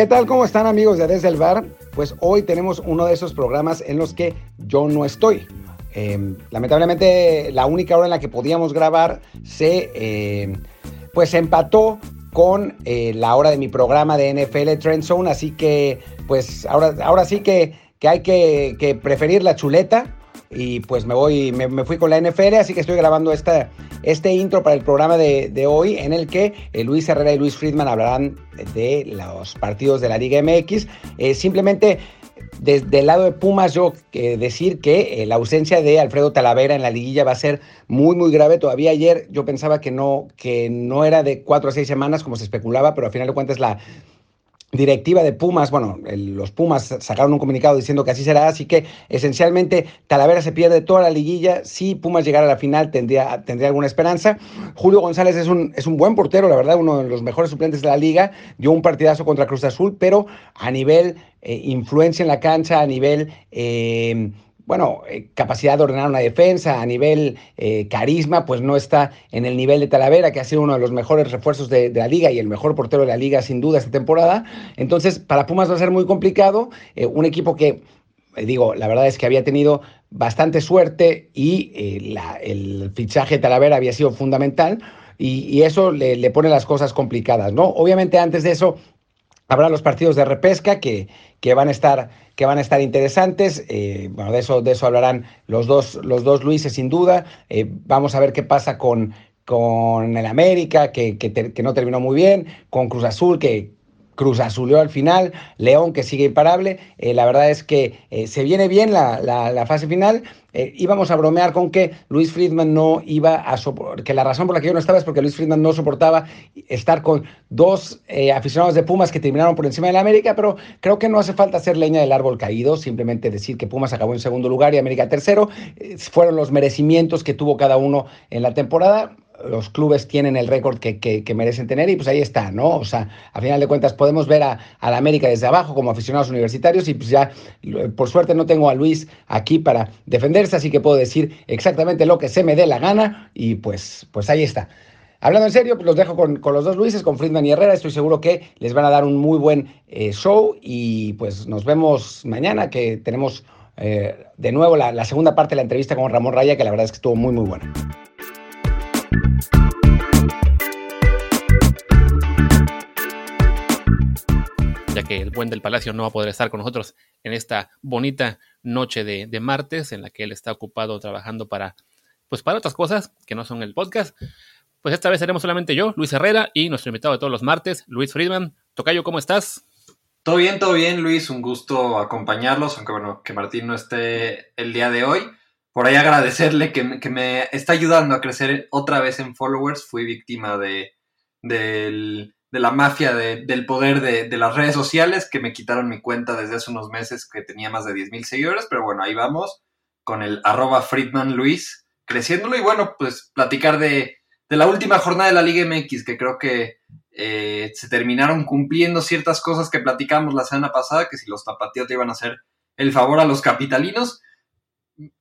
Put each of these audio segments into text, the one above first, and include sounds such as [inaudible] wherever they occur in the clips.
¿Qué tal? ¿Cómo están amigos de Desde el Bar? Pues hoy tenemos uno de esos programas en los que yo no estoy. Em, lamentablemente la única hora en la que podíamos grabar se em, pues empató con eh, la hora de mi programa de NFL Trend Zone, así que pues ahora, ahora sí que, hay que, preferir la chuleta y pues me voy, me, fui con la NFL, así que estoy grabando esta, este intro para el programa de, hoy en el que eh, Luis Herrera y Luis Friedman hablarán de los partidos de la Liga MX. Eh, simplemente desde el lado de Pumas, yo eh, decir que la ausencia de Alfredo Talavera en la liguilla va a ser muy, muy grave. Todavía ayer yo pensaba que no, que no era de cuatro a seis semanas como se especulaba, pero al final de cuentas la directiva de Pumas, bueno, los Pumas sacaron un comunicado diciendo que así será, así que esencialmente Talavera se pierde toda la liguilla, si Pumas llegara a la final tendría, tendría alguna esperanza. Julio González es un, es un buen portero, la verdad, uno de los mejores suplentes de la liga, dio un partidazo contra Cruz Azul, pero a nivel eh, influencia en la cancha, a nivel... Eh, bueno, eh, capacidad de ordenar una defensa, a nivel eh, carisma, pues no está en el nivel de Talavera, que ha sido uno de los mejores refuerzos de, la liga y el mejor portero de la liga sin duda esta temporada. Entonces, para Pumas va a ser muy complicado. Eh, un equipo que, digo, la verdad es que había tenido bastante suerte y el fichaje de Talavera había sido fundamental. Y, eso le, le pone las cosas complicadas, ¿no? Obviamente antes de eso Habrá los partidos de repesca que, que, van, a estar, que van a estar interesantes. Eh, bueno, de eso, de eso hablarán los dos, los dos Luises sin duda. Eh, vamos a ver qué pasa con, con el América, que, que, no terminó muy bien, con Cruz Azul, que, Cruz Azulió al final, León que sigue imparable. Eh, la verdad es que eh, se viene bien la, fase final. Eh, íbamos a bromear con que Luis Friedman no iba a soportar, que la razón por la que yo no estaba es porque Luis Friedman no soportaba estar con dos aficionados de Pumas que terminaron por encima de la América, pero creo que no hace falta hacer leña del árbol caído, simplemente decir que Pumas acabó en segundo lugar y América tercero. fueron los merecimientos que tuvo cada uno en la temporada los clubes tienen el récord que, merecen tener y pues ahí está, ¿no? O sea, a final de cuentas podemos ver a, la América desde abajo como aficionados universitarios y pues ya, por suerte no tengo a Luis aquí para defenderse, así que puedo decir exactamente lo que se me dé la gana y pues, pues ahí está. Hablando en serio, pues los dejo con, los dos Luises, con Friedman y Herrera. Estoy seguro que les van a dar un muy buen eh, show y pues nos vemos mañana que tenemos eh, de nuevo la segunda parte de la entrevista con Ramón Raya, que la verdad es que estuvo muy, muy buena. Ya que el buen del Palacio no va a poder estar con nosotros en esta bonita noche de, martes, en la que él está ocupado trabajando para, pues para otras cosas que no son el podcast. Pues esta vez seremos solamente yo, Luis Herrera, y nuestro invitado de todos los martes, Luis Friedman. Tocayo, ¿cómo estás? Todo bien, todo bien, Luis. Un gusto acompañarlos, aunque bueno, que Martín no esté el día de hoy. Por ahí agradecerle que, me está ayudando a crecer otra vez en followers. Fui víctima de, la mafia del poder de, las redes sociales que me quitaron mi cuenta desde hace unos meses que tenía más de 10.000 seguidores, pero bueno, ahí vamos con el arroba Friedman creciéndolo y bueno, pues platicar de, la última jornada de la Liga MX que creo que eh, se terminaron cumpliendo ciertas cosas que platicamos la semana pasada, que si los te iban a hacer el favor a los capitalinos.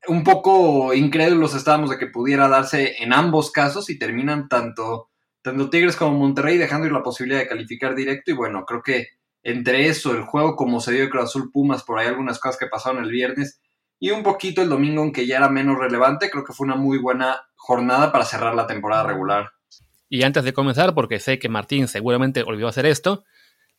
Un poco incrédulos estábamos de que pudiera darse en ambos casos y terminan tanto tanto Tigres como Monterrey dejando ir la posibilidad de calificar directo y bueno, creo que entre eso, el juego como se dio de Cruz Azul Pumas, por ahí algunas cosas que pasaron el viernes y un poquito el domingo, aunque ya era menos relevante, creo que fue una muy buena jornada para cerrar la temporada regular. Y antes de comenzar, porque sé que Martín seguramente olvidó hacer esto,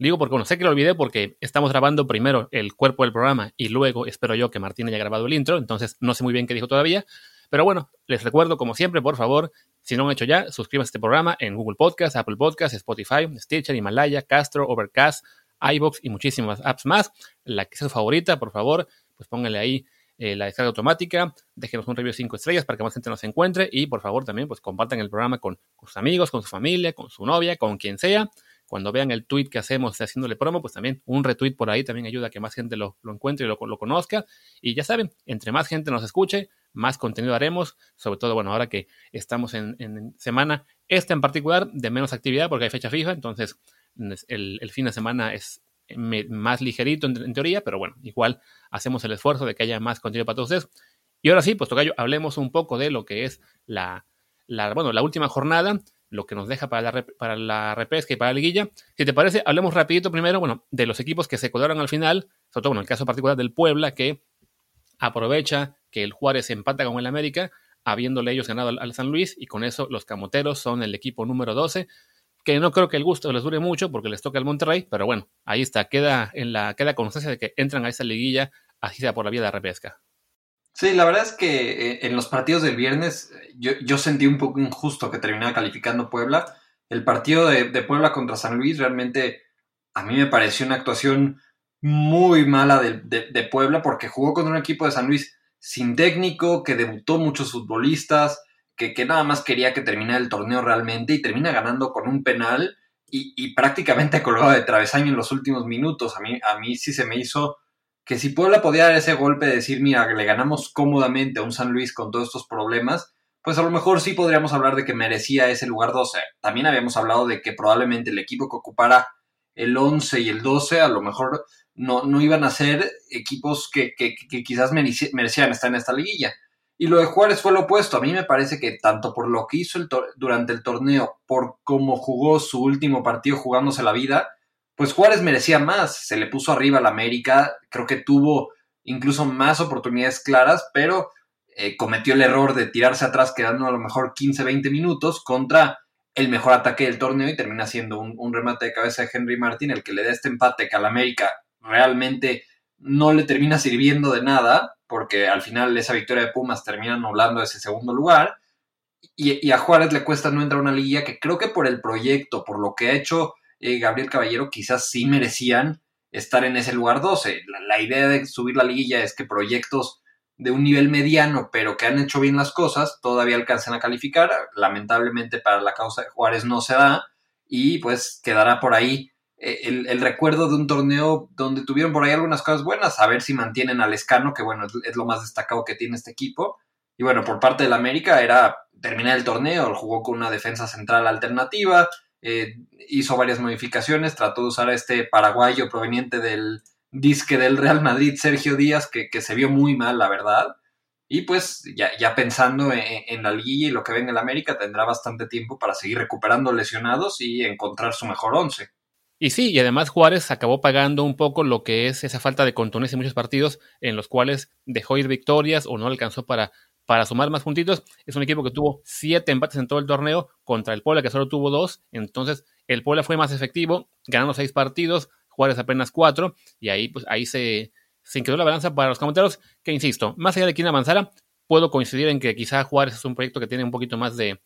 digo porque bueno, sé que lo olvidé porque estamos grabando primero el cuerpo del programa y luego espero yo que Martín haya grabado el intro, entonces no sé muy bien qué dijo todavía, pero bueno, les recuerdo como siempre, por favor, si no lo han hecho ya, suscríbanse a este programa en Google Podcast, Apple Podcast, Spotify, Stitcher, Himalaya, Castro, Overcast, iBox y muchísimas apps más. La que sea su favorita, por favor, pues pónganle ahí eh, la descarga automática, déjenos un review de 5 estrellas para que más gente nos encuentre y por favor también pues compartan el programa con, sus amigos, con su familia, con su novia, con quien sea. Cuando vean el tweet que hacemos haciéndole promo, pues también un retweet por ahí también ayuda a que más gente lo, encuentre y lo, conozca. Y ya saben, entre más gente nos escuche, más contenido haremos, sobre todo, bueno, ahora que estamos en, semana, esta en particular, de menos actividad porque hay fecha fija, entonces el, fin de semana es más ligerito en, teoría, pero bueno, igual hacemos el esfuerzo de que haya más contenido para todos ustedes. Y ahora sí, pues Tocayo, hablemos un poco de lo que es la, bueno, la última jornada, lo que nos deja para la, para la repesca y para la liguilla. Si te parece, hablemos rapidito primero, bueno, de los equipos que se colaron al final, sobre todo en el caso particular del Puebla, que aprovecha que el Juárez empata con el América, habiéndole ellos ganado al, San Luis, y con eso los Camoteros son el equipo número 12, que no creo que el gusto les dure mucho porque les toca el Monterrey, pero bueno, ahí está, queda en la queda constancia de que entran a esa liguilla, así sea por la vía de la repesca. Sí, la verdad es que eh, en los partidos del viernes yo, yo sentí un poco injusto que terminara calificando Puebla. El partido de, Puebla contra San Luis realmente a mí me pareció una actuación muy mala de, de, Puebla porque jugó contra un equipo de San Luis sin técnico, que debutó muchos futbolistas, que, que nada más quería que terminara el torneo realmente y termina ganando con un penal y, y prácticamente [laughs] colgado de travesaño en los últimos minutos. A mí, a mí sí se me hizo que si Puebla podía dar ese golpe de decir, mira, le ganamos cómodamente a un San Luis con todos estos problemas, pues a lo mejor sí podríamos hablar de que merecía ese lugar 12. También habíamos hablado de que probablemente el equipo que ocupara el 11 y el 12 a lo mejor no, no iban a ser equipos que, quizás merecían estar en esta liguilla. Y lo de Juárez fue lo opuesto. A mí me parece que tanto por lo que hizo el durante el torneo, por cómo jugó su último partido jugándose la vida, pues Juárez merecía más, se le puso arriba al América, creo que tuvo incluso más oportunidades claras, pero eh, cometió el error de tirarse atrás quedando a lo mejor 15, 20 minutos contra el mejor ataque del torneo y termina siendo un, remate de cabeza de Henry Martin el que le da este empate que al América realmente no le termina sirviendo de nada, porque al final esa victoria de Pumas termina anulando ese segundo lugar. Y, y, a Juárez le cuesta no entrar a una liguilla que creo que por el proyecto, por lo que ha hecho eh, Gabriel Caballero quizás sí merecían estar en ese lugar 12. La, idea de subir la liguilla es que proyectos de un nivel mediano, pero que han hecho bien las cosas, todavía alcancen a calificar. Lamentablemente para la causa de Juárez no se da y pues quedará por ahí eh, el, recuerdo de un torneo donde tuvieron por ahí algunas cosas buenas, a ver si mantienen al escano, que bueno, es, lo más destacado que tiene este equipo. Y bueno, por parte del América era terminar el torneo, jugó con una defensa central alternativa, eh, hizo varias modificaciones, trató de usar a este paraguayo proveniente del disque del Real Madrid, Sergio Díaz, que, se vio muy mal, la verdad. Y pues ya, ya pensando en, la liguilla y lo que venga en América, tendrá bastante tiempo para seguir recuperando lesionados y encontrar su mejor once. Y sí, y además Juárez acabó pagando un poco lo que es esa falta de contundencia en muchos partidos en los cuales dejó ir victorias o no alcanzó para para sumar más puntitos. Es un equipo que tuvo siete empates en todo el torneo contra el Puebla que solo tuvo dos. Entonces el Puebla fue más efectivo, ganando seis partidos, Juárez apenas cuatro. Y ahí, pues, ahí se, se la balanza para los comentarios. Que insisto, más allá de quién avanzara, puedo coincidir en que quizá Juárez es un proyecto que tiene un poquito más de,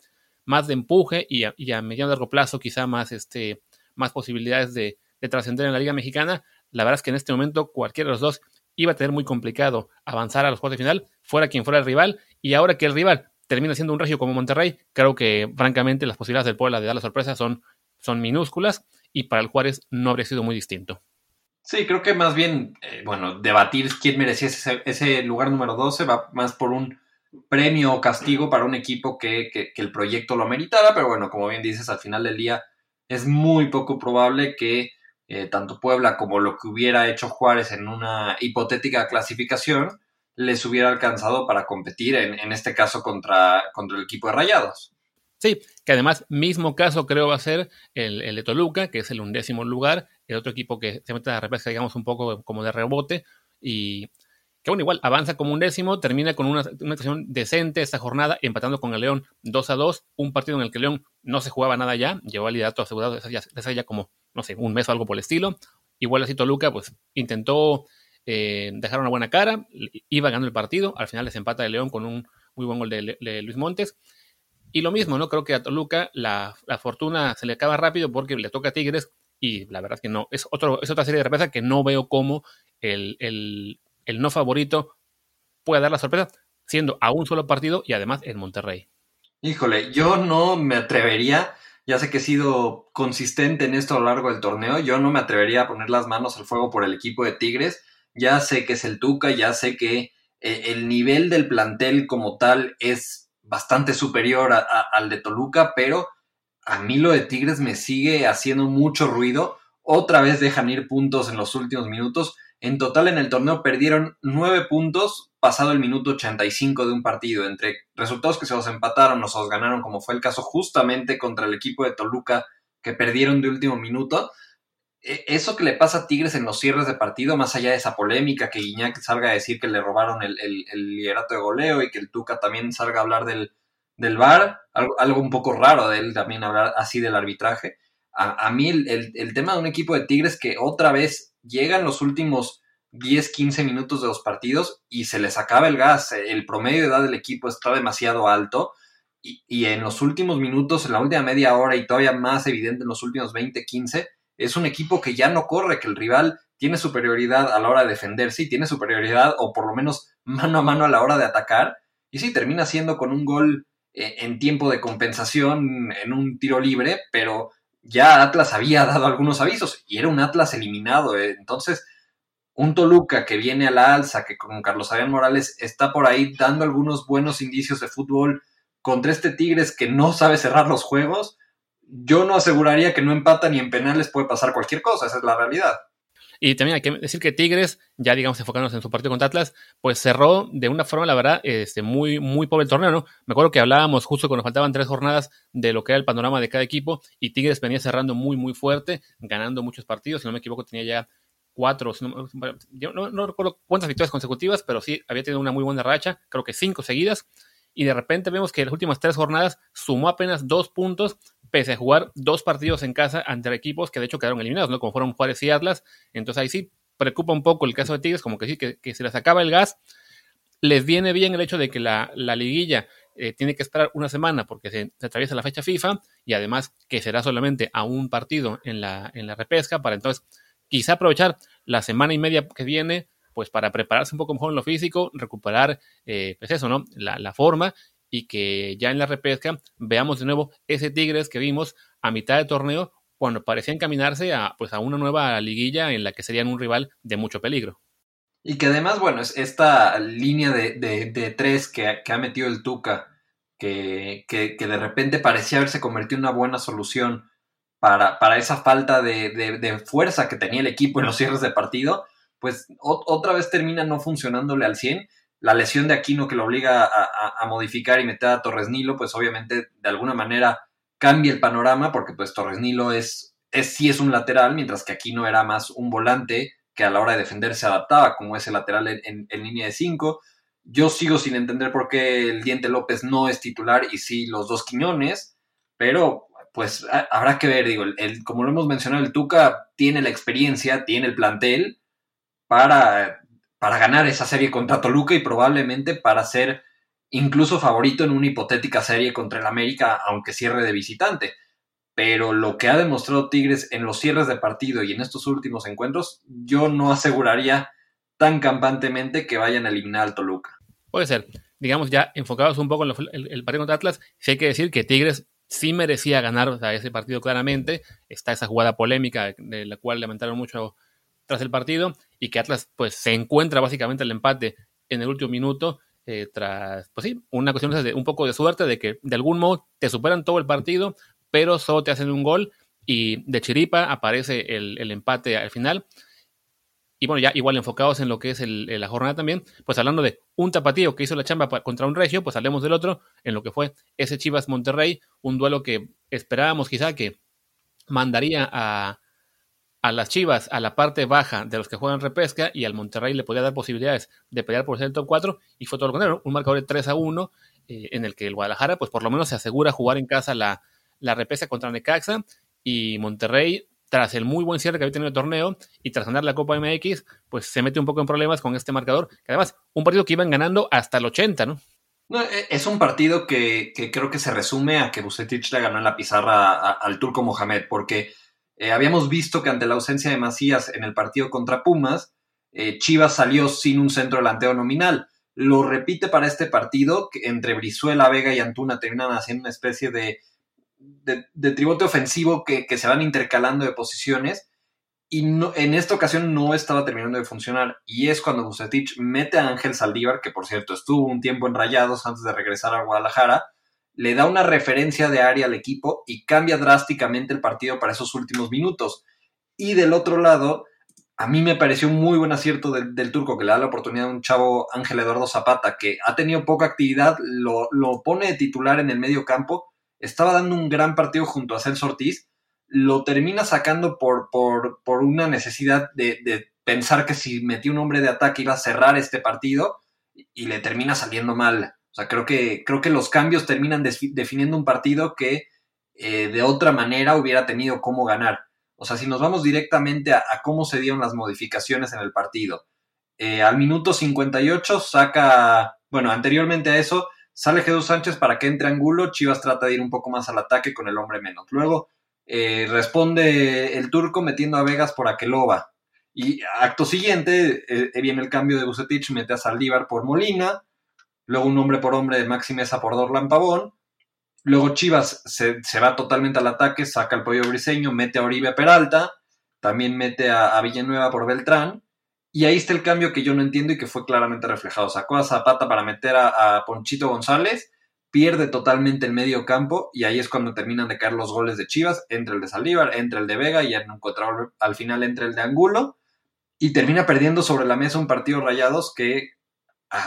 más de empuje y a, y a mediano y largo plazo quizá más, este, más posibilidades de, de trascender en la Liga Mexicana. La verdad es que en este momento cualquiera de los dos iba a tener muy complicado avanzar a los cuartos de final, fuera quien fuera el rival, y ahora que el rival termina siendo un regio como Monterrey, creo que francamente las posibilidades del Puebla de dar la sorpresa son, son minúsculas, y para el Juárez no habría sido muy distinto. Sí, creo que más bien, eh, bueno, debatir quién merecía ese, lugar número 12 va más por un premio o castigo para un equipo que, que, el proyecto lo ameritaba, pero bueno, como bien dices, al final del día es muy poco probable que eh, tanto Puebla como lo que hubiera hecho Juárez en una hipotética clasificación, les hubiera alcanzado para competir, en, este caso, contra, contra el equipo de Rayados. Sí, que además, mismo caso creo va a ser el, el, de Toluca, que es el undécimo lugar, el otro equipo que se mete a la repesca, digamos, un poco como de rebote, y que bueno, igual avanza como un décimo, termina con una, una actuación decente esta jornada, empatando con el León 2 a 2, un partido en el que León no se jugaba nada ya, llevó al liderato asegurado desde ya, ya como no sé, un mes o algo por el estilo. Igual así Toluca, pues intentó eh, dejar una buena cara, iba ganando el partido, al final les empata el León con un muy buen gol de, Luis Montes. Y lo mismo, ¿no? Creo que a Toluca la, fortuna se le acaba rápido porque le toca a Tigres y la verdad es que no, es, otro, es otra serie de sorpresas que no veo cómo el, el, el no favorito pueda dar la sorpresa, siendo a un solo partido y además en Monterrey. Híjole, yo no me atrevería ya sé que he sido consistente en esto a lo largo del torneo. Yo no me atrevería a poner las manos al fuego por el equipo de Tigres. Ya sé que es el Tuca, ya sé que eh, el nivel del plantel como tal es bastante superior al de Toluca, pero a mí lo de Tigres me sigue haciendo mucho ruido. otra vez dejan ir puntos en los últimos minutos. En total en el torneo perdieron nueve puntos pasado el minuto 85 de un partido, entre resultados que se los empataron o se los ganaron, como fue el caso justamente contra el equipo de Toluca, que perdieron de último minuto. E, eso que le pasa a Tigres en los cierres de partido, más allá de esa polémica, que Guiñac salga a decir que le robaron el, liderato de goleo y que el Tuca también salga a hablar del, del VAR, algo, un poco raro de él también hablar así del arbitraje. A, mí el, el, tema de un equipo de Tigres que otra vez llega en los últimos 10, 15 minutos de los partidos y se les acaba el gas. El promedio de edad del equipo está demasiado alto y, y, en los últimos minutos, en la última media hora y todavía más evidente en los últimos 20, 15, es un equipo que ya no corre, que el rival tiene superioridad a la hora de defenderse tiene superioridad o por lo menos mano a mano a la hora de atacar. Y sí, termina siendo con un gol eh, en tiempo de compensación en un tiro libre, pero ya Atlas había dado algunos avisos y era un Atlas eliminado. Eh. Entonces, un Toluca que viene a la alza, que con Carlos Adrián Morales está por ahí dando algunos buenos indicios de fútbol contra este Tigres que no sabe cerrar los juegos, yo no aseguraría que no empata ni en penales puede pasar cualquier cosa, esa es la realidad. Y también hay que decir que Tigres, ya digamos enfocándonos en su partido contra Atlas, pues cerró de una forma, la verdad, este, muy, muy pobre el torneo, ¿no? Me acuerdo que hablábamos justo cuando faltaban tres jornadas de lo que era el panorama de cada equipo y Tigres venía cerrando muy, muy fuerte, ganando muchos partidos, si no me equivoco tenía ya cuatro, no, yo no, recuerdo cuántas victorias consecutivas, pero sí había tenido una muy buena racha, creo que cinco seguidas, y de repente vemos que en las últimas tres jornadas sumó apenas dos puntos, pese a jugar dos partidos en casa ante equipos que de hecho quedaron eliminados, ¿no? Como fueron Juárez y Atlas, entonces ahí sí preocupa un poco el caso de Tigres, como que sí, que, se les acaba el gas, les viene bien el hecho de que la, liguilla eh, tiene que esperar una semana porque se, atraviesa la fecha FIFA y además que será solamente a un partido en la, en la repesca para entonces quizá aprovechar la semana y media que viene, pues para prepararse un poco mejor en lo físico, recuperar, eh, pues eso, ¿no? La, forma y que ya en la repesca veamos de nuevo ese Tigres que vimos a mitad de torneo cuando parecía encaminarse a, pues a una nueva liguilla en la que serían un rival de mucho peligro. Y que además, bueno, es esta línea de, tres que, ha metido el Tuca, que, que, de repente parecía haberse convertido en una buena solución para, esa falta de, fuerza que tenía el equipo en los cierres de partido, pues otra vez termina no funcionándole al 100. La lesión de Aquino que lo obliga a, modificar y meter a Torres Nilo, pues obviamente de alguna manera cambia el panorama porque pues Torres Nilo es, es, sí es un lateral, mientras que Aquino era más un volante que a la hora de defender se adaptaba como ese lateral en, línea de 5. Yo sigo sin entender por qué el Diente López no es titular y sí los dos Quiñones, pero pues habrá que ver, digo, el, como lo hemos mencionado, el Tuca tiene la experiencia, tiene el plantel para, para ganar esa serie contra Toluca y probablemente para ser incluso favorito en una hipotética serie contra el América, aunque cierre de visitante. Pero lo que ha demostrado Tigres en los cierres de partido y en estos últimos encuentros, yo no aseguraría tan campantemente que vayan a eliminar al Toluca. Puede ser. Digamos, ya enfocados un poco en el, partido contra Atlas, sí hay que decir que Tigres sí merecía ganar ese partido claramente. Está esa jugada polémica de la cual lamentaron mucho tras el partido y que Atlas pues se encuentra básicamente el empate en el último minuto eh, tras, pues sí, una cuestión de un poco de suerte de que de algún modo te superan todo el partido, pero solo te hacen un gol y de chiripa aparece el, el empate al final. Y bueno, ya igual enfocados en lo que es la jornada también, pues hablando de un tapatío que hizo la chamba contra un regio, pues hablemos del otro, en lo que fue ese Chivas Monterrey, un duelo que esperábamos quizá que mandaría a, a las Chivas a la parte baja de los que juegan repesca y al Monterrey le podía dar posibilidades de pelear por ser el top 4 y fue todo lo contrario, un marcador de 3 a 1 eh, en el que el Guadalajara pues por lo menos se asegura jugar en casa la, la repesca contra Necaxa y Monterrey tras el muy buen cierre que había tenido el torneo y tras ganar la Copa MX, pues se mete un poco en problemas con este marcador, que además, un partido que iban ganando hasta el 80, ¿no? E, es un partido que, creo que se resume a que Bucetich le ganó en la pizarra al turco Mohamed, porque eh, habíamos visto que ante la ausencia de Macías en el partido contra Pumas, eh, Chivas salió sin un centro delantero nominal. Lo repite para este partido, que entre Brizuela, Vega y Antuna terminan haciendo una especie de de, tribote ofensivo que, se van intercalando de posiciones y no, en esta ocasión no estaba terminando de funcionar. Y es cuando Bucetich mete a Ángel Saldívar, que por cierto estuvo un tiempo en Rayados antes de regresar a Guadalajara, le da una referencia de área al equipo y cambia drásticamente el partido para esos últimos minutos. Y del otro lado, a mí me pareció un muy buen acierto del, turco que le da la oportunidad a un chavo Ángel Eduardo Zapata, que ha tenido poca actividad, lo, pone de titular en el medio campo, estaba dando un gran partido junto a Celso Ortiz, lo termina sacando por, por, por una necesidad de, pensar que si metía un hombre de ataque iba a cerrar este partido y le termina saliendo mal. O sea, creo que, creo que los cambios terminan definiendo un partido que eh, de otra manera hubiera tenido cómo ganar. O sea, si nos vamos directamente a, cómo se dieron las modificaciones en el partido. Eh, al minuto 58 saca, bueno, anteriormente a eso, sale Jesús Sánchez para que entre Angulo, Chivas trata de ir un poco más al ataque con el hombre menos. Luego eh, responde el turco metiendo a Vegas por Aqueloba. Y acto siguiente viene el cambio de Bucetich, mete a Saldívar por Molina, luego un hombre por hombre de Maxi Mesa por Dorlan Pavón, Luego Chivas se, va totalmente al ataque, saca al pollo briseño, mete a Oribe Peralta, también mete a, Villanueva por Beltrán. Y ahí está el cambio que yo no entiendo y que fue claramente reflejado. Sacó a Zapata para meter a, Ponchito González, pierde totalmente el medio campo y ahí es cuando terminan de caer los goles de Chivas, entre el de Saldívar, entre el de Vega y al final entre el de Angulo y termina perdiendo sobre la mesa un partido rayados que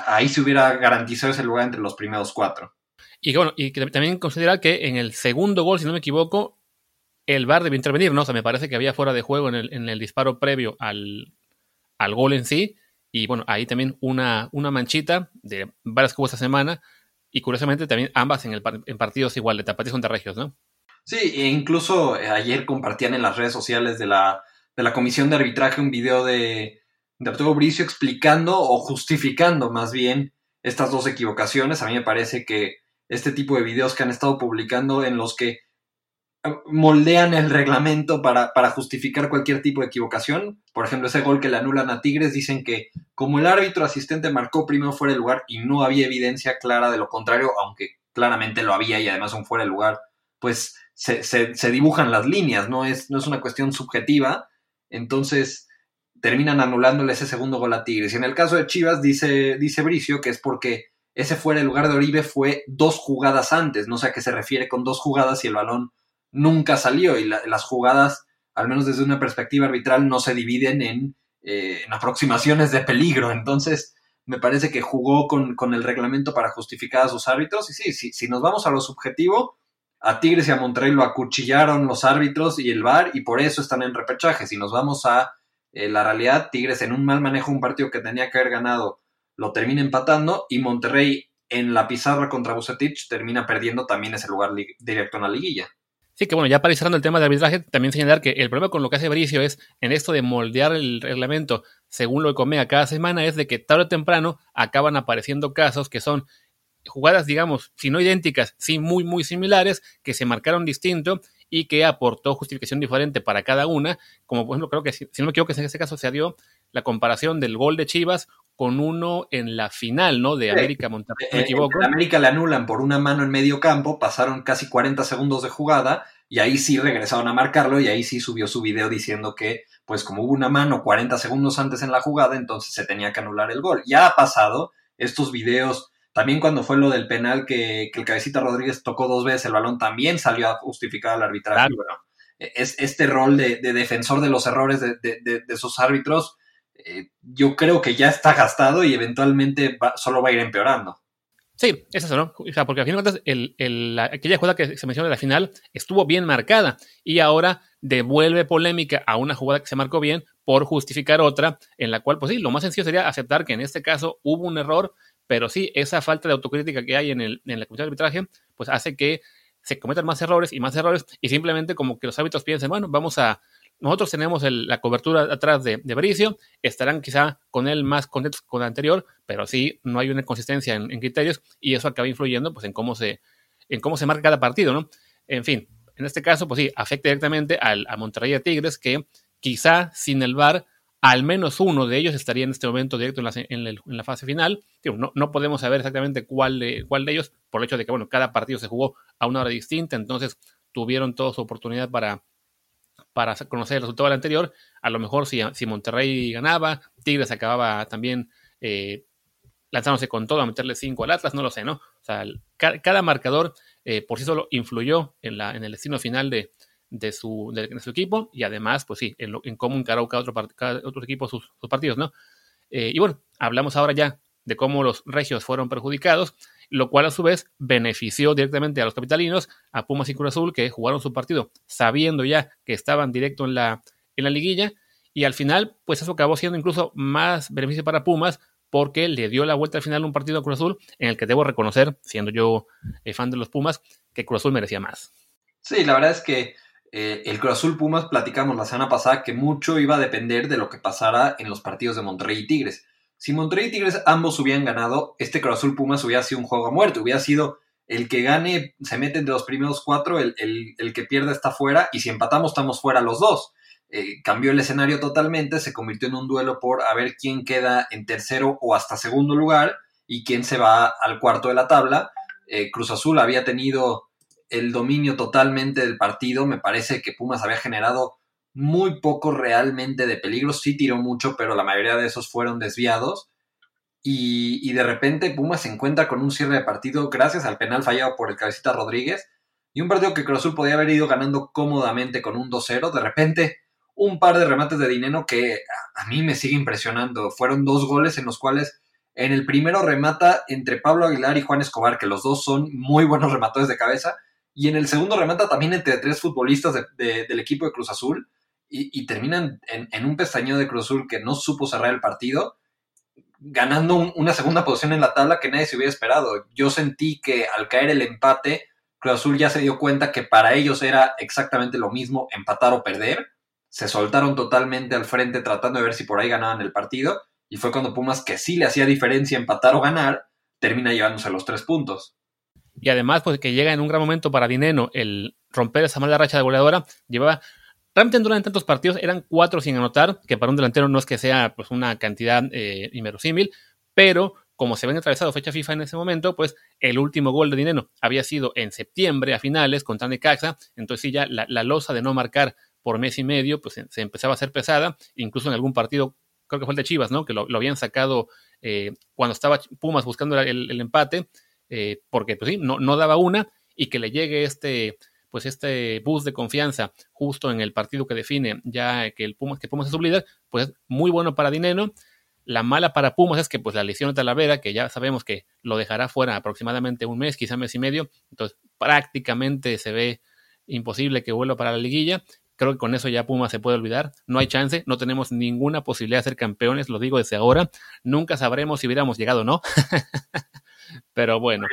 ahí se hubiera garantizado ese lugar entre los primeros cuatro. Y bueno, y también considera que en el segundo gol, si no me equivoco, el VAR debió intervenir, ¿no? O sea, me parece que había fuera de juego en el, en el disparo previo al, al, gol en sí. Y bueno, ahí también una, una manchita de varias que hubo esta semana. Y curiosamente también ambas en, el, en partidos igual, de Tapatíos contra Regios, ¿no? Sí, e incluso eh, ayer compartían en las redes sociales de la, de la comisión de arbitraje un video de, de Arturo Bricio explicando o justificando más bien estas dos equivocaciones. A mí me parece que este tipo de videos que han estado publicando en los que eh, moldean el reglamento para, justificar cualquier tipo de equivocación. Por ejemplo, ese gol que le anulan a Tigres, dicen que como el árbitro asistente marcó primero fuera de lugar y no había evidencia clara de lo contrario, aunque claramente lo había y además un fuera de lugar, pues se, dibujan las líneas, no es, no es una cuestión subjetiva. Entonces terminan anulándole ese segundo gol a Tigres. Y en el caso de Chivas, dice, dice Bricio que es porque ese fuera el lugar de Oribe fue dos jugadas antes, no sé a qué se refiere con dos jugadas y el balón nunca salió y las jugadas, al menos desde una perspectiva arbitral, no se dividen en, eh, aproximaciones de peligro. Entonces, me parece que jugó con, el reglamento para justificar a sus árbitros. Y sí, sí, si nos vamos a lo subjetivo, a Tigres y a Monterrey lo acuchillaron los árbitros y el VAR y por eso están en repechaje. Si nos vamos a eh, la realidad, Tigres en un mal manejo, un partido que tenía que haber ganado lo termina empatando y Monterrey en la pizarra contra Bucetich termina perdiendo también ese lugar directo en la liguilla. Sí, que bueno, ya para ir cerrando el tema de arbitraje, también señalar que el problema con lo que hace Bricio es, en esto de moldear el reglamento según lo que come a cada semana, es de que tarde o temprano acaban apareciendo casos que son jugadas, digamos, si no idénticas, sí muy, muy similares, que se marcaron distinto y que aportó justificación diferente para cada una, como por ejemplo creo que si, no me equivoco en ese caso se dio la comparación del gol de Chivas con uno en la final, ¿no? De América Monterrey, me eh, equivoco. América le anulan por una mano en medio campo, pasaron casi 40 segundos de jugada y ahí sí regresaron a marcarlo y ahí sí subió su video diciendo que pues como hubo una mano 40 segundos antes en la jugada, entonces se tenía que anular el gol. Ya ha pasado estos videos también cuando fue lo del penal que, el cabecita Rodríguez tocó dos veces el balón, también salió a justificar al arbitraje. es este rol de, defensor de los errores de, de, esos árbitros, eh, yo creo que ya está gastado y eventualmente solo va a ir empeorando. Sí, es eso, ¿no? O sea, porque al final de cuentas, el, aquella jugada que se menciona en la final estuvo bien marcada y ahora devuelve polémica a una jugada que se marcó bien por justificar otra, en la cual, pues sí, lo más sencillo sería aceptar que en este caso hubo un error, pero sí, esa falta de autocrítica que hay en, el, en la comisión de arbitraje, pues hace que se cometan más errores y más errores y simplemente como que los árbitros piensen, bueno, vamos a, nosotros tenemos la cobertura atrás de, de estarán quizá con él más contentos con el anterior, pero sí, no hay una consistencia en, criterios y eso acaba influyendo pues en cómo se, en cómo se marca cada partido, ¿no? En fin, en este caso, pues sí, afecta directamente al, a Monterrey y Tigres que quizá sin el VAR al menos uno de ellos estaría en este momento directo en la, fase final. no, podemos saber exactamente cuál de, cuál de ellos, por el hecho de que bueno, cada partido se jugó a una hora distinta, entonces tuvieron toda su oportunidad para, conocer el resultado del anterior. A lo mejor si, Monterrey ganaba, Tigres acababa también eh, lanzándose con todo a meterle 5 al Atlas, no lo sé, ¿no? O sea, cada, marcador eh, por sí solo influyó en, la, en el destino final de, de su, de, su equipo y además, pues sí, en, en cómo encaró cada otro, cada otro equipo sus, partidos, ¿no? Eh, y bueno, hablamos ahora ya de cómo los regios fueron perjudicados, lo cual a su vez benefició directamente a los capitalinos, a Pumas y Cruz Azul, que jugaron su partido sabiendo ya que estaban directo en la, en la liguilla, y al final, pues eso acabó siendo incluso más beneficio para Pumas, porque le dio la vuelta al final un partido a Cruz Azul en el que debo reconocer, siendo yo eh, fan de los Pumas, que Cruz Azul merecía más. Sí, la verdad es que eh, el Cruz Azul Pumas platicamos la semana pasada que mucho iba a depender de lo que pasara en los partidos de Monterrey y Tigres. Si Monterrey y Tigres ambos hubieran ganado, este Cruz Azul Pumas hubiera sido un juego a muerte, hubiera sido el que gane se mete entre los primeros cuatro, el, el que pierde está fuera, y si empatamos estamos fuera los dos. Eh, cambió el escenario totalmente, se convirtió en un duelo por a ver quién queda en tercero o hasta segundo lugar y quién se va al cuarto de la tabla. Eh, Cruz Azul había tenido el dominio totalmente del partido, me parece que Pumas había generado muy poco realmente de peligro, sí tiró mucho, pero la mayoría de esos fueron desviados. Y, y, de repente Pumas se encuentra con un cierre de partido gracias al penal fallado por el cabecita Rodríguez y un partido que Cruz Azul podía haber ido ganando cómodamente con un 2-0. De repente un par de remates de dinero que a mí me sigue impresionando. Fueron dos goles en los cuales en el primero remata entre Pablo Aguilar y Juan Escobar, que los dos son muy buenos [laughs] rematores de cabeza, y en el segundo remata también entre tres futbolistas del equipo de Cruz Azul, y, terminan en, un pestañeo de Cruz Azul que no supo cerrar el partido, ganando una segunda posición en la tabla que nadie se hubiera esperado. Yo sentí que al caer el empate, Cruz Azul ya se dio cuenta que para ellos era exactamente lo mismo empatar o perder se soltaron totalmente al frente tratando de ver si por ahí ganaban el partido. Y fue cuando Pumas, que sí le hacía diferencia empatar o ganar, termina llevándose los tres puntos. Y además, pues que llega en un gran momento para Dineno el romper esa mala racha de goleadora. Llevaba, realmente durante tantos partidos, eran cuatro sin anotar, que para un delantero no es que sea pues una cantidad eh, inverosímil, pero como se ven atravesado fecha FIFA en ese momento, pues el último gol de Dineno había sido en septiembre a finales contra Necaxa, entonces sí ya la, la losa de no marcar por mes y medio, pues se, empezaba a hacer pesada, incluso en algún partido, creo que fue el de Chivas, ¿no? Que lo, habían sacado eh, cuando estaba Pumas buscando el, empate, eh, porque pues sí, no, no daba una, y que le llegue este, pues este boost de confianza justo en el partido que define ya que el Pumas, que Pumas es su líder, pues muy bueno para Dineno. La mala para Pumas es que pues la lesión de Talavera, que ya sabemos que lo dejará fuera aproximadamente un mes, quizá mes y medio, entonces prácticamente se ve imposible que vuelva para la liguilla Creo que con eso ya Puma se puede olvidar. No hay chance, no tenemos ninguna posibilidad de ser campeones, lo digo desde ahora. Nunca sabremos si hubiéramos llegado o no. [laughs] Pero bueno,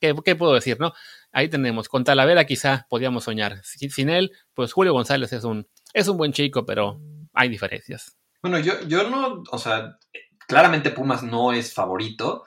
¿Qué, puedo decir, no? Ahí tenemos. Con Talavera quizá podíamos soñar. Sin él, pues Julio González es un, es un buen chico, pero hay diferencias. Bueno, yo, yo no, o sea, claramente Pumas no es favorito,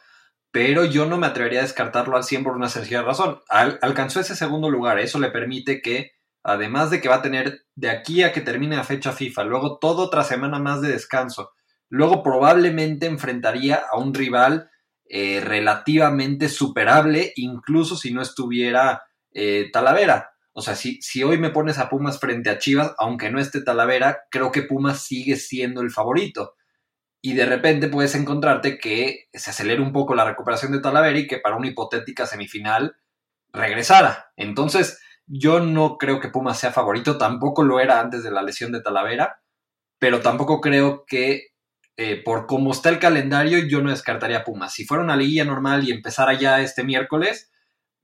pero yo no me atrevería a descartarlo al 100 por una sencilla razón. alcanzó ese segundo lugar, eso le permite que además de que va a tener de aquí a que termine la fecha FIFA, luego toda otra semana más de descanso, luego probablemente enfrentaría a un rival eh, relativamente superable, incluso si no estuviera eh, Talavera. O sea, si, si hoy me pones a Pumas frente a Chivas, aunque no esté Talavera, creo que Pumas sigue siendo el favorito. Y de repente puedes encontrarte que se acelera un poco la recuperación de Talavera y que para una hipotética semifinal regresara. Entonces, yo no creo que Pumas sea favorito, tampoco lo era antes de la lesión de Talavera, pero tampoco creo que eh, por cómo está el calendario yo no descartaría Pumas. Si fuera una liguilla normal y empezara ya este miércoles,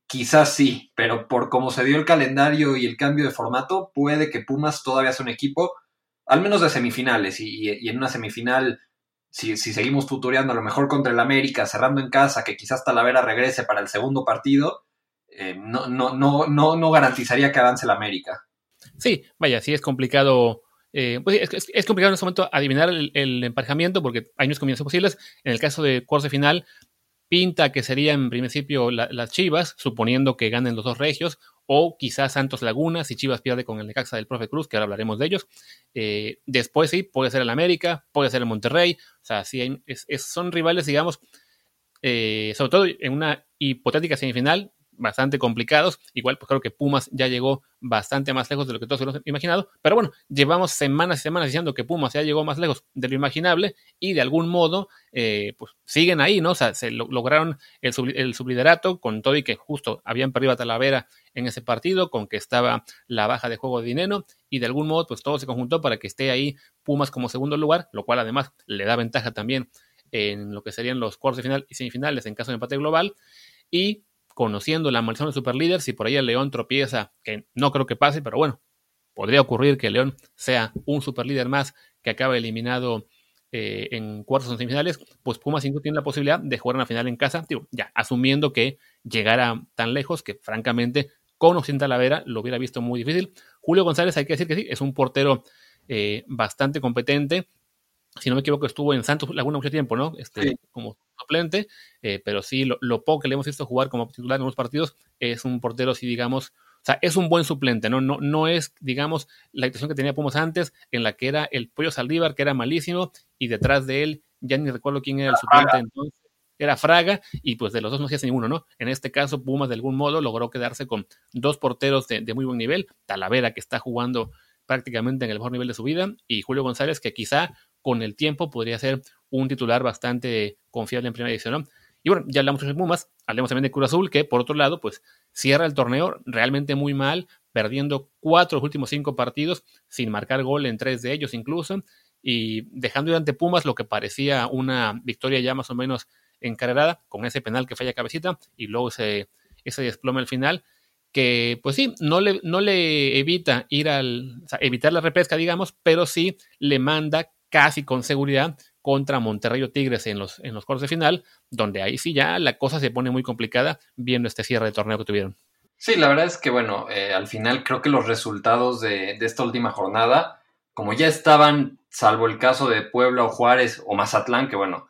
quizás sí, pero por cómo se dio el calendario y el cambio de formato, puede que Pumas todavía sea un equipo, al menos de semifinales, y, en una semifinal, si, seguimos tutoreando a lo mejor contra el América, cerrando en casa, que quizás Talavera regrese para el segundo partido, eh, no, no, no, no, no garantizaría que avance la América. Sí, vaya, sí es complicado. Eh, pues es, complicado en este momento adivinar el, emparejamiento porque hay muchos comienzos posibles. En el caso de cuarto final, pinta que serían en principio las Chivas, suponiendo que ganen los dos regios, o quizás Santos Laguna, si Chivas pierde con el Necaxa del profe Cruz, que ahora hablaremos de ellos. Eh, después sí, puede ser el América, puede ser el Monterrey, o sea, sí son rivales, digamos, sobre todo en una hipotética semifinal, bastante complicados. Igual, pues creo que Pumas ya llegó bastante más lejos de lo que todos hubiéramos imaginado. Pero bueno, llevamos semanas y semanas diciendo que Pumas ya llegó más lejos de lo imaginable y de algún modo, eh, pues siguen ahí, ¿no? O sea, se lograron el, el, subliderato con todo y que justo habían perdido a Talavera en ese partido, con que estaba la baja de juego de dinero y de algún modo, pues todo se conjuntó para que esté ahí Pumas como segundo lugar, lo cual además le da ventaja también en lo que serían los cuartos de final y semifinales en caso de empate global. Y conociendo la maldición del superlíder, si por ahí el León tropieza, que no creo que pase, pero bueno, podría ocurrir que el León sea un superlíder más que acabe eliminado eh, en cuartos o semifinales, pues Pumas 5 tiene la posibilidad de jugar una final en casa, ya asumiendo que llegara tan lejos que francamente con o sin lo hubiera visto muy difícil. Julio González, hay que decir que sí, es un portero eh, bastante competente, si no me equivoco, estuvo en Santos Laguna mucho tiempo, ¿no? Este, Como suplente, eh, pero sí, lo, poco que le hemos visto jugar como titular en los partidos es un portero, si digamos, o sea, es un buen suplente, ¿no? No, no es, digamos, la situación que tenía Pumas antes, en la que era el Pollo Saldívar, que era malísimo, y detrás de él, ya ni recuerdo quién era el suplente entonces, era Fraga, y pues de los dos no se hace ninguno, ¿no? En este caso, Pumas de algún modo logró quedarse con dos porteros de, de muy buen nivel, Talavera, que está jugando prácticamente en el mejor nivel de su vida, y Julio González, que quizá con el tiempo podría ser un titular bastante confiable en primera división. Y bueno, ya hablamos de Pumas, hablemos también de Cruz Azul, que por otro lado, pues cierra el torneo realmente muy mal, perdiendo cuatro últimos cinco partidos, sin marcar gol en tres de ellos incluso, y dejando ir ante Pumas lo que parecía una victoria ya más o menos encarrerada, con ese penal que falla cabecita, y luego ese, ese desplome al final, que pues sí, no le, no le evita ir al, o sea, evitar la repesca, digamos, pero sí le manda casi con seguridad contra Monterrey o Tigres en los, en los cuartos de final, donde ahí sí ya la cosa se pone muy complicada viendo este cierre de torneo que tuvieron. Sí, la verdad es que bueno, eh, al final creo que los resultados de, esta última jornada, como ya estaban, salvo el caso de Puebla o Juárez o Mazatlán, que bueno,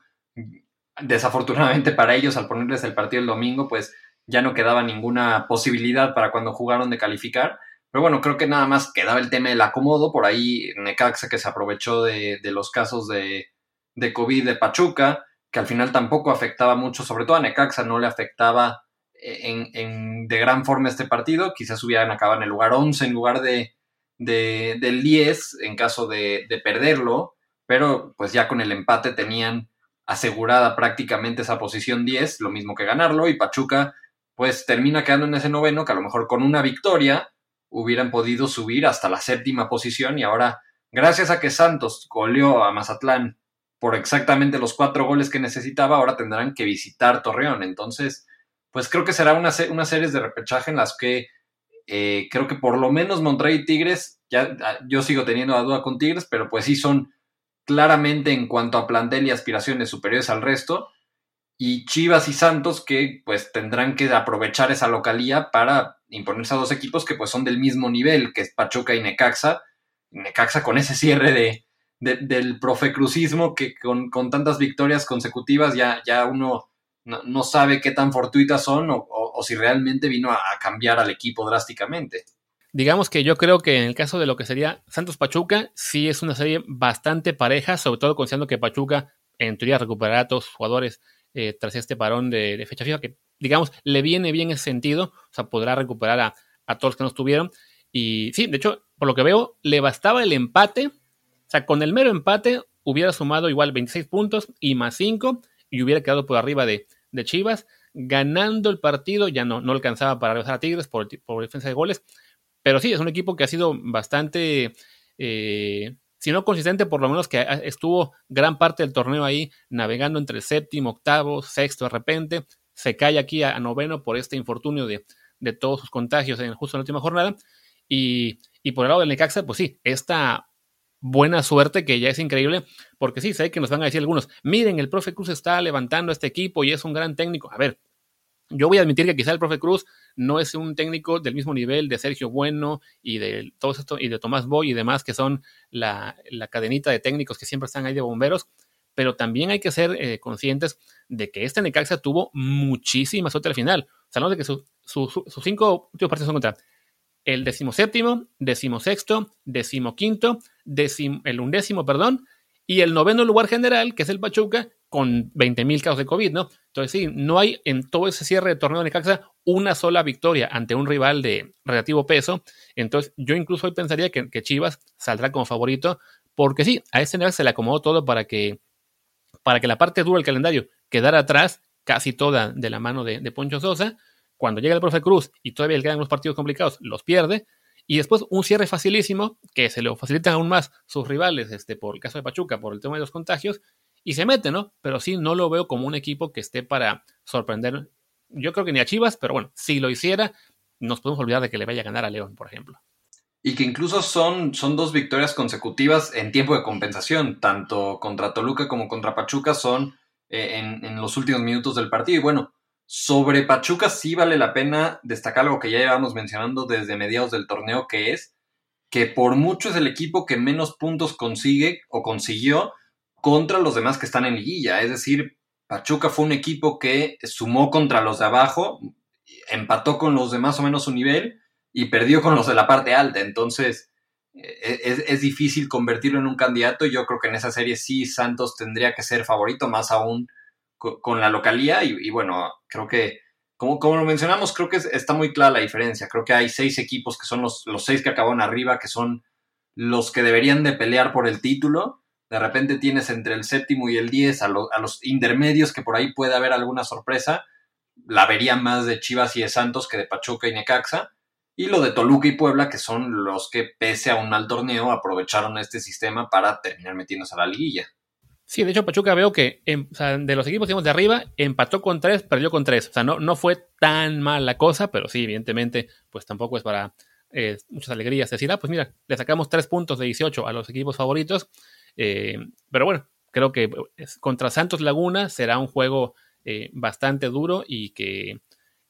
desafortunadamente para ellos al ponerles el partido el domingo, pues ya no quedaba ninguna posibilidad para cuando jugaron de calificar. Pero bueno, creo que nada más quedaba el tema del acomodo. Por ahí Necaxa que se aprovechó de, los casos de, COVID de Pachuca, que al final tampoco afectaba mucho, sobre todo a Necaxa no le afectaba en, de gran forma este partido. Quizás hubieran acabado en el lugar 11 en lugar de, del 10 en caso de, de perderlo, pero pues ya con el empate tenían asegurada prácticamente esa posición 10, lo mismo que ganarlo, y Pachuca pues termina quedando en ese noveno, que a lo mejor con una victoria hubieran podido subir hasta la séptima posición y ahora, gracias a que Santos goleó a Mazatlán por exactamente los cuatro goles que necesitaba, ahora tendrán que visitar Torreón. Entonces, pues creo que será una, una serie de repechaje en las que eh, creo que por lo menos Monterrey y Tigres, ya ah, yo sigo teniendo la duda con Tigres, pero pues sí son claramente en cuanto a plantel y aspiraciones superiores al resto y Chivas y Santos que pues tendrán que aprovechar esa localía para imponerse a dos equipos que pues son del mismo nivel, que es Pachuca y Necaxa. Necaxa con ese cierre de, del profecrucismo que con, tantas victorias consecutivas ya, ya uno no, sabe qué tan fortuitas son o, si realmente vino a, cambiar al equipo drásticamente. Digamos que yo creo que en el caso de lo que sería Santos Pachuca, sí es una serie bastante pareja, sobre todo considerando que Pachuca en teoría recuperará a todos sus jugadores eh, tras este parón de, fecha fija, que digamos le viene bien ese sentido, o sea, podrá recuperar a, todos los que no estuvieron. Y sí, de hecho, por lo que veo, le bastaba el empate, o sea, con el mero empate hubiera sumado igual 26 puntos y más 5 y hubiera quedado por arriba de, Chivas. Ganando el partido ya no, no alcanzaba para regresar a Tigres por, por defensa de goles. Pero sí, es un equipo que ha sido bastante eh, si no consistente, por lo menos que estuvo gran parte del torneo ahí navegando entre séptimo, octavo, sexto de repente, se cae aquí a, noveno por este infortunio de, todos sus contagios en justo en la última jornada. Y, por el lado del Necaxa, pues sí, esta buena suerte que ya es increíble, porque sí, sé que nos van a decir algunos, miren, el profe Cruz está levantando este equipo y es un gran técnico. A ver, yo voy a admitir que quizá el profe Cruz no es un técnico del mismo nivel de Sergio Bueno y de todo esto y de Tomás Boy y demás que son la, cadenita de técnicos que siempre están ahí de bomberos, pero también hay que ser eh, conscientes de que este Necaxa tuvo muchísima suerte al final. Sea, de que sus cinco últimos partidos son contra el decimoséptimo, decimosexto, decimoquinto, el undécimo, perdón, y el noveno lugar general, que es el Pachuca, con 20.000 casos de COVID, ¿no? Entonces sí, no hay en todo ese cierre de torneo de Necaxa una sola victoria ante un rival de relativo peso. Entonces yo incluso hoy pensaría que, Chivas saldrá como favorito, porque sí, a ese nivel se le acomodó todo para que, para que la parte dura del calendario quedara atrás, casi toda de la mano de, Poncho Sosa. Cuando llega el profe Cruz y todavía le quedan unos partidos complicados, los pierde. Y después un cierre facilísimo, que se lo facilitan aún más sus rivales, este, por el caso de Pachuca, por el tema de los contagios, y se mete, ¿no? Pero sí, no lo veo como un equipo que esté para sorprender. Yo creo que ni a Chivas, pero bueno, si lo hiciera, nos podemos olvidar de que le vaya a ganar a León, por ejemplo. Y que incluso son, son dos victorias consecutivas en tiempo de compensación, tanto contra Toluca como contra Pachuca son eh, en, en, los últimos minutos del partido. Y bueno, sobre Pachuca sí vale la pena destacar algo que ya llevamos mencionando desde mediados del torneo, que es que por mucho es el equipo que menos puntos consigue o consiguió contra los demás que están en liguilla. Es decir, Pachuca fue un equipo que sumó contra los de abajo, empató con los de más o menos su nivel y perdió con los de la parte alta. Entonces, e-, es, difícil convertirlo en un candidato. Yo creo que en esa serie sí Santos tendría que ser favorito, más aún con, la localía. Y, bueno, creo que, como, como, lo mencionamos, creo que está muy clara la diferencia. Creo que hay seis equipos que son los, los seis que acabaron arriba, que son los que deberían de pelear por el título de repente tienes entre el séptimo y el diez a, a, los intermedios que por ahí puede haber alguna sorpresa. La vería más de Chivas y de Santos que de Pachuca y Necaxa. Y lo de Toluca y Puebla, que son los que, pese a un mal torneo, aprovecharon este sistema para terminar metiéndose a la liguilla. Sí, de hecho, Pachuca veo que em, de los equipos digamos, de arriba, empató con tres, perdió con tres. O sea, no, no fue tan mal la cosa, pero sí, evidentemente, pues tampoco es para eh, muchas alegrías decir, ah, pues mira, le sacamos tres puntos de 18 a los equipos favoritos eh, pero bueno, creo que contra Santos Laguna será un juego eh, bastante duro y que,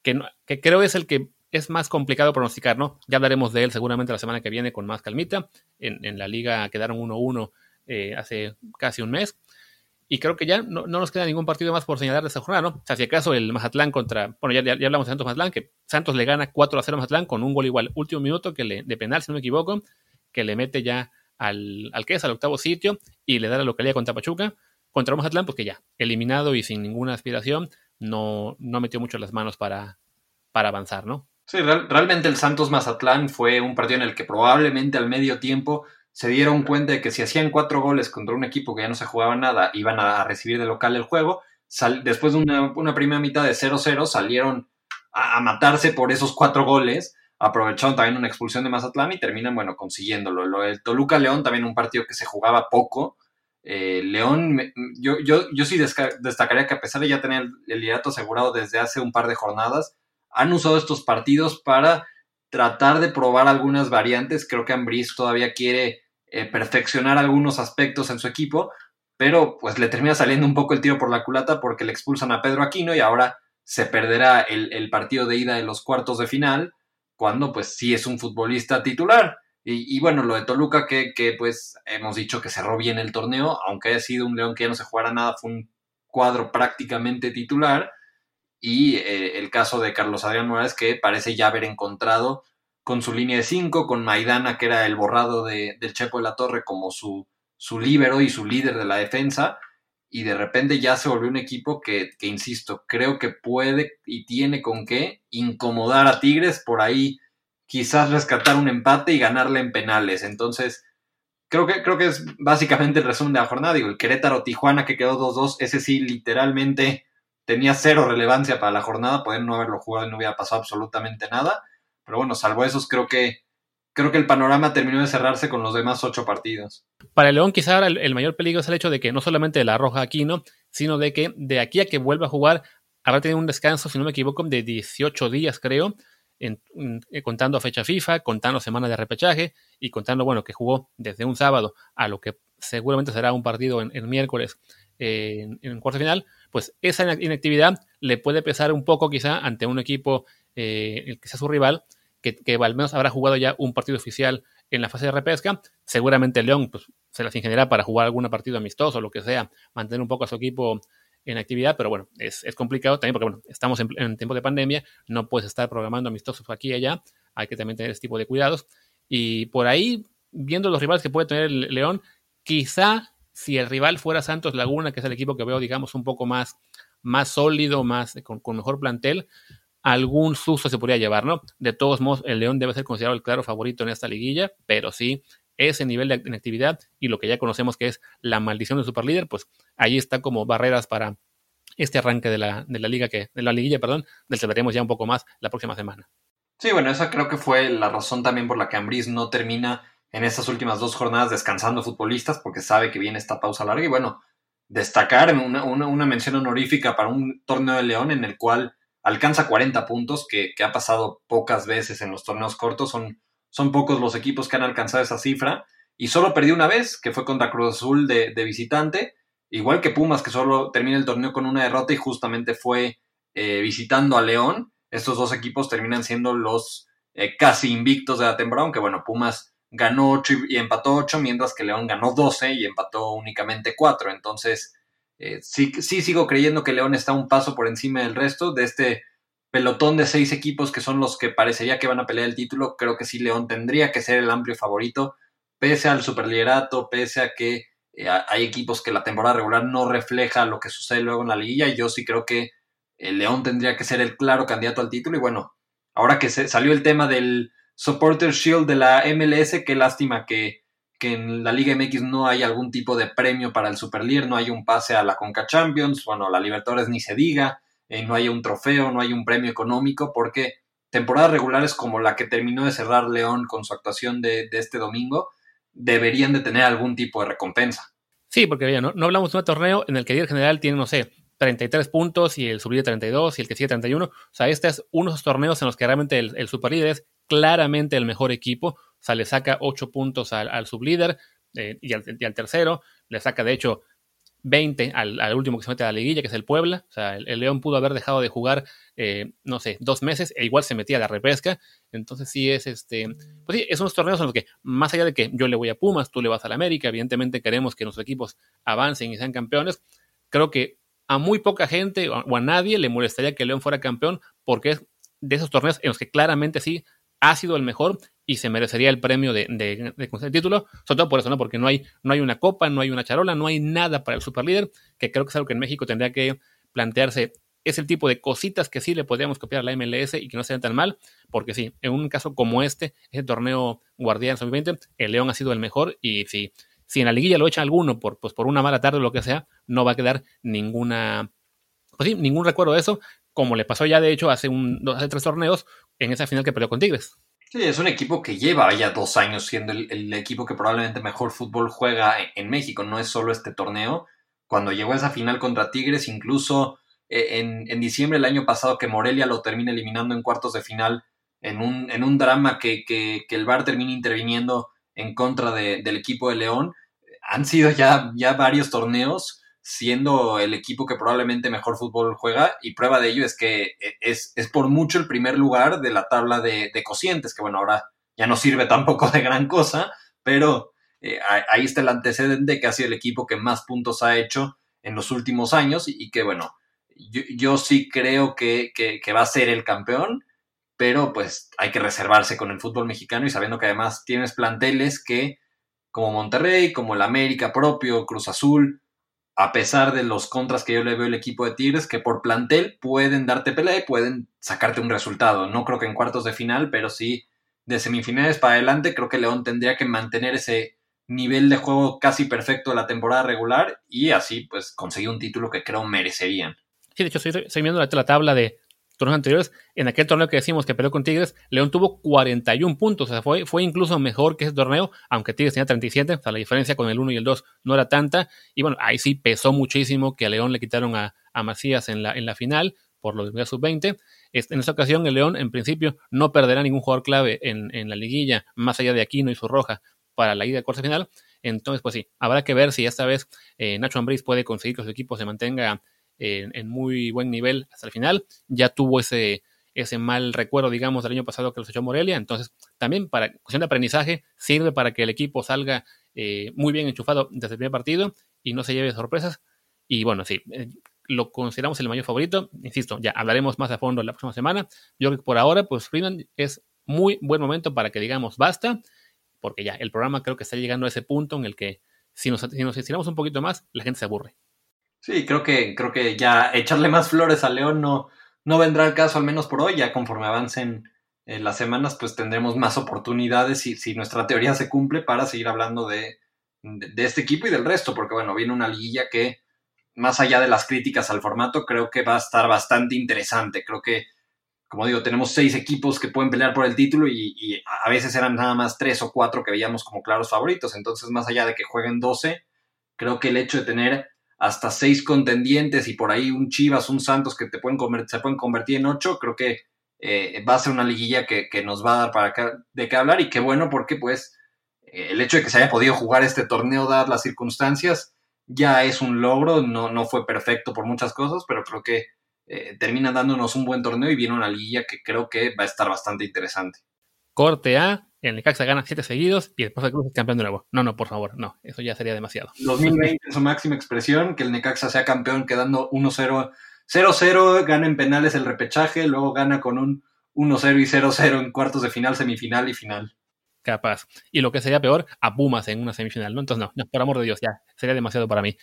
que, creo es el que es más complicado pronosticar, ¿no? Ya hablaremos de él seguramente la semana que viene con más calmita. En, la liga quedaron 1-1 eh, hace casi un mes. Y creo que ya no, nos queda ningún partido más por señalar de esta jornada, ¿no? O sea, si acaso el Mazatlán contra. Bueno, ya, ya, hablamos de Santos Mazatlán, que Santos le gana 4 0 a Mazatlán con un gol igual, último minuto que de penal, si no me equivoco, que le mete ya al, al que es, al octavo sitio, y le da la localidad contra Pachuca. Contra Mazatlán, porque ya, eliminado y sin ninguna aspiración, no, no metió mucho las manos para, para avanzar, ¿no? Sí, realmente el Santos Mazatlán fue un partido en el que probablemente al medio tiempo se dieron cuenta de que si hacían cuatro goles contra un equipo que ya no se jugaba nada, iban a recibir de local el juego. después de una, primera mitad de 0-0, salieron a, matarse por esos cuatro goles aprovecharon también una expulsión de Mazatlán y terminan, bueno, consiguiéndolo. Lo del Toluca-León, también un partido que se jugaba poco. Eh, León, yo, yo, yo sí destacaría que a pesar de ya tener el liderato asegurado desde hace un par de jornadas, han usado estos partidos para tratar de probar algunas variantes. Creo que Ambris todavía quiere eh, perfeccionar algunos aspectos en su equipo, pero pues le termina saliendo un poco el tiro por la culata porque le expulsan a Pedro Aquino y ahora se perderá el, partido de ida de los cuartos de final cuando pues sí es un futbolista titular. Y, bueno, lo de Toluca, que, que, pues hemos dicho que cerró bien el torneo, aunque haya sido un León que ya no se jugara nada, fue un cuadro prácticamente titular. Y eh, el caso de Carlos Adrián Morales, que parece ya haber encontrado con su línea de cinco, con Maidana, que era el borrado de, del Chepo de la Torre, como su, su líbero y su líder de la defensa y de repente ya se volvió un equipo que, que, insisto, creo que puede y tiene con qué incomodar a Tigres, por ahí quizás rescatar un empate y ganarle en penales. Entonces, creo que, creo que es básicamente el resumen de la jornada. Digo, el Querétaro Tijuana que quedó 2-2, ese sí literalmente tenía cero relevancia para la jornada, poder no haberlo jugado y no hubiera pasado absolutamente nada. Pero bueno, salvo esos, creo que creo que el panorama terminó de cerrarse con los demás ocho partidos. Para el León quizá ahora el, mayor peligro es el hecho de que no solamente la roja aquí, ¿no? sino de que de aquí a que vuelva a jugar habrá tenido un descanso, si no me equivoco, de 18 días, creo, en, eh, contando fecha FIFA, contando semana de repechaje y contando, bueno, que jugó desde un sábado a lo que seguramente será un partido en, miércoles en, en cuarto final, pues esa inactividad le puede pesar un poco quizá ante un equipo eh, que sea su rival que, al menos habrá jugado ya un partido oficial en la fase de repesca. Seguramente León pues, se las ingeniará para jugar algún partido amistoso o lo que sea, mantener un poco a su equipo en actividad, pero bueno, es, complicado también porque bueno, estamos en, tiempo de pandemia, no puedes estar programando amistosos aquí y allá, hay que también tener ese tipo de cuidados. Y por ahí, viendo los rivales que puede tener el León, quizá si el rival fuera Santos Laguna, que es el equipo que veo, digamos, un poco más, más sólido, más con, mejor plantel, algún susto se podría llevar, ¿no? De todos modos, el León debe ser considerado el claro favorito en esta liguilla, pero sí, ese nivel de inactividad y lo que ya conocemos que es la maldición del superlíder, pues ahí está como barreras para este arranque de la, de la liga que, de la liguilla, perdón, del que veremos ya un poco más la próxima semana. Sí, bueno, esa creo que fue la razón también por la que Ambris no termina en estas últimas dos jornadas descansando futbolistas porque sabe que viene esta pausa larga. Y bueno, destacar una, una, mención honorífica para un torneo de León en el cual alcanza 40 puntos, que, ha pasado pocas veces en los torneos cortos, son, son pocos los equipos que han alcanzado esa cifra. Y solo perdió una vez, que fue contra Cruz Azul de, visitante, igual que Pumas, que solo termina el torneo con una derrota y justamente fue eh, visitando a León. Estos dos equipos terminan siendo los eh, casi invictos de la temporada, aunque bueno, Pumas ganó 8 y, empató 8, mientras que León ganó 12 y empató únicamente 4. Entonces, eh, sí, sí sigo creyendo que León está un paso por encima del resto de este pelotón de seis equipos que son los que parecería que van a pelear el título. Creo que sí, León tendría que ser el amplio favorito, pese al superliderato, pese a que eh, hay equipos que la temporada regular no refleja lo que sucede luego en la liguilla. Y yo sí creo que el León tendría que ser el claro candidato al título. Y bueno, ahora que se salió el tema del Supporter Shield de la MLS. Qué lástima que, en la Liga MX no hay algún tipo de premio para el Superlier, no hay un pase a la Conca Champions, bueno, la Libertadores ni se diga, eh, no hay un trofeo, no hay un premio económico, porque temporadas regulares como la que terminó de cerrar León con su actuación de, este domingo, deberían de tener algún tipo de recompensa. Sí, porque ya no, hablamos de un torneo en el que el general tiene, no sé, 33 puntos y el sublíder 32 y el que sigue 31. O sea, este es uno de esos torneos en los que realmente el, el superlíder es claramente el mejor equipo. O sea, le saca 8 puntos al, al sublíder eh, y, al, al, tercero. Le saca, de hecho, 20 al, al, último que se mete a la liguilla, que es el Puebla. O sea, el, León pudo haber dejado de jugar, eh, no sé, dos meses e igual se metía a la repesca. Entonces sí es este, pues sí, es unos torneos en los que, más allá de que yo le voy a Pumas, tú le vas a la América, evidentemente queremos que nuestros equipos avancen y sean campeones. Creo que a muy poca gente o a nadie le molestaría que León fuera campeón porque es de esos torneos en los que claramente sí ha sido el mejor y se merecería el premio de, de, el título, sobre todo por eso, ¿no? Porque no hay, no hay una copa, no hay una charola, no hay nada para el superlíder, que creo que es algo que en México tendría que plantearse. Es el tipo de cositas que sí le podríamos copiar a la MLS y que no sean tan mal, porque sí, en un caso como este, ese torneo Guardián 2020, el León ha sido el mejor y sí, si en la liguilla lo echa alguno por, pues, por una mala tarde o lo que sea, no va a quedar ninguna, pues sí, ningún recuerdo de eso, como le pasó ya de hecho hace, un, hace tres torneos en esa final que peleó con Tigres. Sí, es un equipo que lleva ya dos años siendo el, equipo que probablemente mejor fútbol juega en, México, no es solo este torneo. Cuando llegó a esa final contra Tigres, incluso eh, en, diciembre del año pasado que Morelia lo termina eliminando en cuartos de final, en un, en un drama que, que, el VAR termina interviniendo en contra del equipo de León. Han sido ya, ya varios torneos siendo el equipo que probablemente mejor fútbol juega y prueba de ello es que es, es por mucho el primer lugar de la tabla de, de, cocientes, que bueno, ahora ya no sirve tampoco de gran cosa, pero eh, ahí está el antecedente que ha sido el equipo que más puntos ha hecho en los últimos años y, que bueno, yo, yo sí creo que, que, que va a ser el campeón pero pues hay que reservarse con el fútbol mexicano y sabiendo que además tienes planteles que, como Monterrey, como el América propio, Cruz Azul, a pesar de los contras que yo le veo al equipo de Tigres, que por plantel pueden darte pelea y pueden sacarte un resultado. No creo que en cuartos de final, pero sí de semifinales para adelante, creo que León tendría que mantener ese nivel de juego casi perfecto de la temporada regular y así pues conseguir un título que creo merecerían. Sí, de hecho, estoy, viendo la tabla de, torneos anteriores, en aquel torneo que decimos que peleó con Tigres, León tuvo 41 puntos, o sea, fue, fue incluso mejor que ese torneo, aunque Tigres tenía 37, o sea, la diferencia con el 1 y el 2 no era tanta, y bueno, ahí sí pesó muchísimo que a León le quitaron a, a Macías en la, en la final, por lo de sub-20. En esta ocasión, el León, en principio, no perderá ningún jugador clave en, en la liguilla, más allá de Aquino y su roja, para la ida de cuarta final. Entonces, pues sí, habrá que ver si esta vez eh, Nacho Ambriz puede conseguir que su equipo se mantenga en, muy buen nivel hasta el final. Ya tuvo ese, ese mal recuerdo, digamos, del año pasado que los echó Morelia. Entonces, también para cuestión de aprendizaje, sirve para que el equipo salga eh, muy bien enchufado desde el primer partido y no se lleve sorpresas. Y bueno, sí, eh, lo consideramos el mayor favorito. Insisto, ya hablaremos más a fondo la próxima semana. Yo creo que por ahora, pues Freeman es muy buen momento para que digamos basta, porque ya el programa creo que está llegando a ese punto en el que si nos, si nos estiramos un poquito más, la gente se aburre. Sí, creo que, creo que ya echarle más flores a León no, no vendrá al caso, al menos por hoy. Ya conforme avancen eh, las semanas, pues tendremos más oportunidades si, si nuestra teoría se cumple para seguir hablando de, de, este equipo y del resto, porque bueno, viene una liguilla que, más allá de las críticas al formato, creo que va a estar bastante interesante. Creo que, como digo, tenemos seis equipos que pueden pelear por el título y, a veces eran nada más tres o cuatro que veíamos como claros favoritos. Entonces, más allá de que jueguen 12, creo que el hecho de tener hasta seis contendientes y por ahí un Chivas, un Santos que te pueden se pueden convertir en ocho, creo que eh, va a ser una liguilla que, nos va a dar para de qué hablar y qué bueno porque pues eh, el hecho de que se haya podido jugar este torneo dadas las circunstancias ya es un logro, no, no fue perfecto por muchas cosas, pero creo que eh, termina dándonos un buen torneo y viene una liguilla que creo que va a estar bastante interesante. Corte A, el Necaxa gana siete seguidos y después el Cruz es campeón de nuevo. No, no, por favor, no, eso ya sería demasiado. 2020 es su máxima expresión, que el Necaxa sea campeón quedando 1-0, 0-0, gana en penales el repechaje, luego gana con un 1-0 y 0-0 en cuartos de final, semifinal y final capaz. Y lo que sería peor, a Pumas en una semifinal, ¿no? Entonces, no, por amor de Dios, ya, sería demasiado para mí.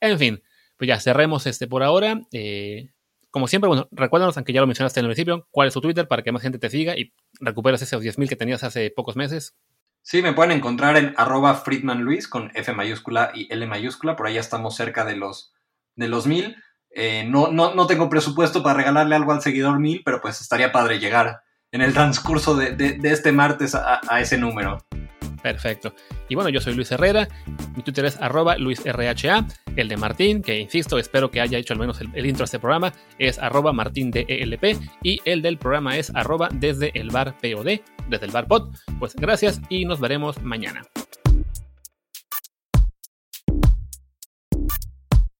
En fin, pues ya cerremos este por ahora. Eh, como siempre, bueno, recuérdanos, aunque ya lo mencionaste en el principio, cuál es tu Twitter para que más gente te siga y recuperes esos 10.000 que tenías hace pocos meses. Sí, me pueden encontrar en arroba Luis con F mayúscula y L mayúscula. Por ya estamos cerca de los, de los mil. Eh, no, no, no tengo presupuesto para regalarle algo al seguidor mil, pero pues estaría padre llegar en el transcurso de, este martes a, ese número. Perfecto. Y bueno, yo soy Luis Herrera, mi Twitter es arroba LuisRHA, el de Martín, que insisto, espero que haya hecho al menos el, intro a este programa, es arroba MartínDELP y el del programa es arroba desde el bar POD, desde el bar POD. Pues gracias y nos veremos mañana.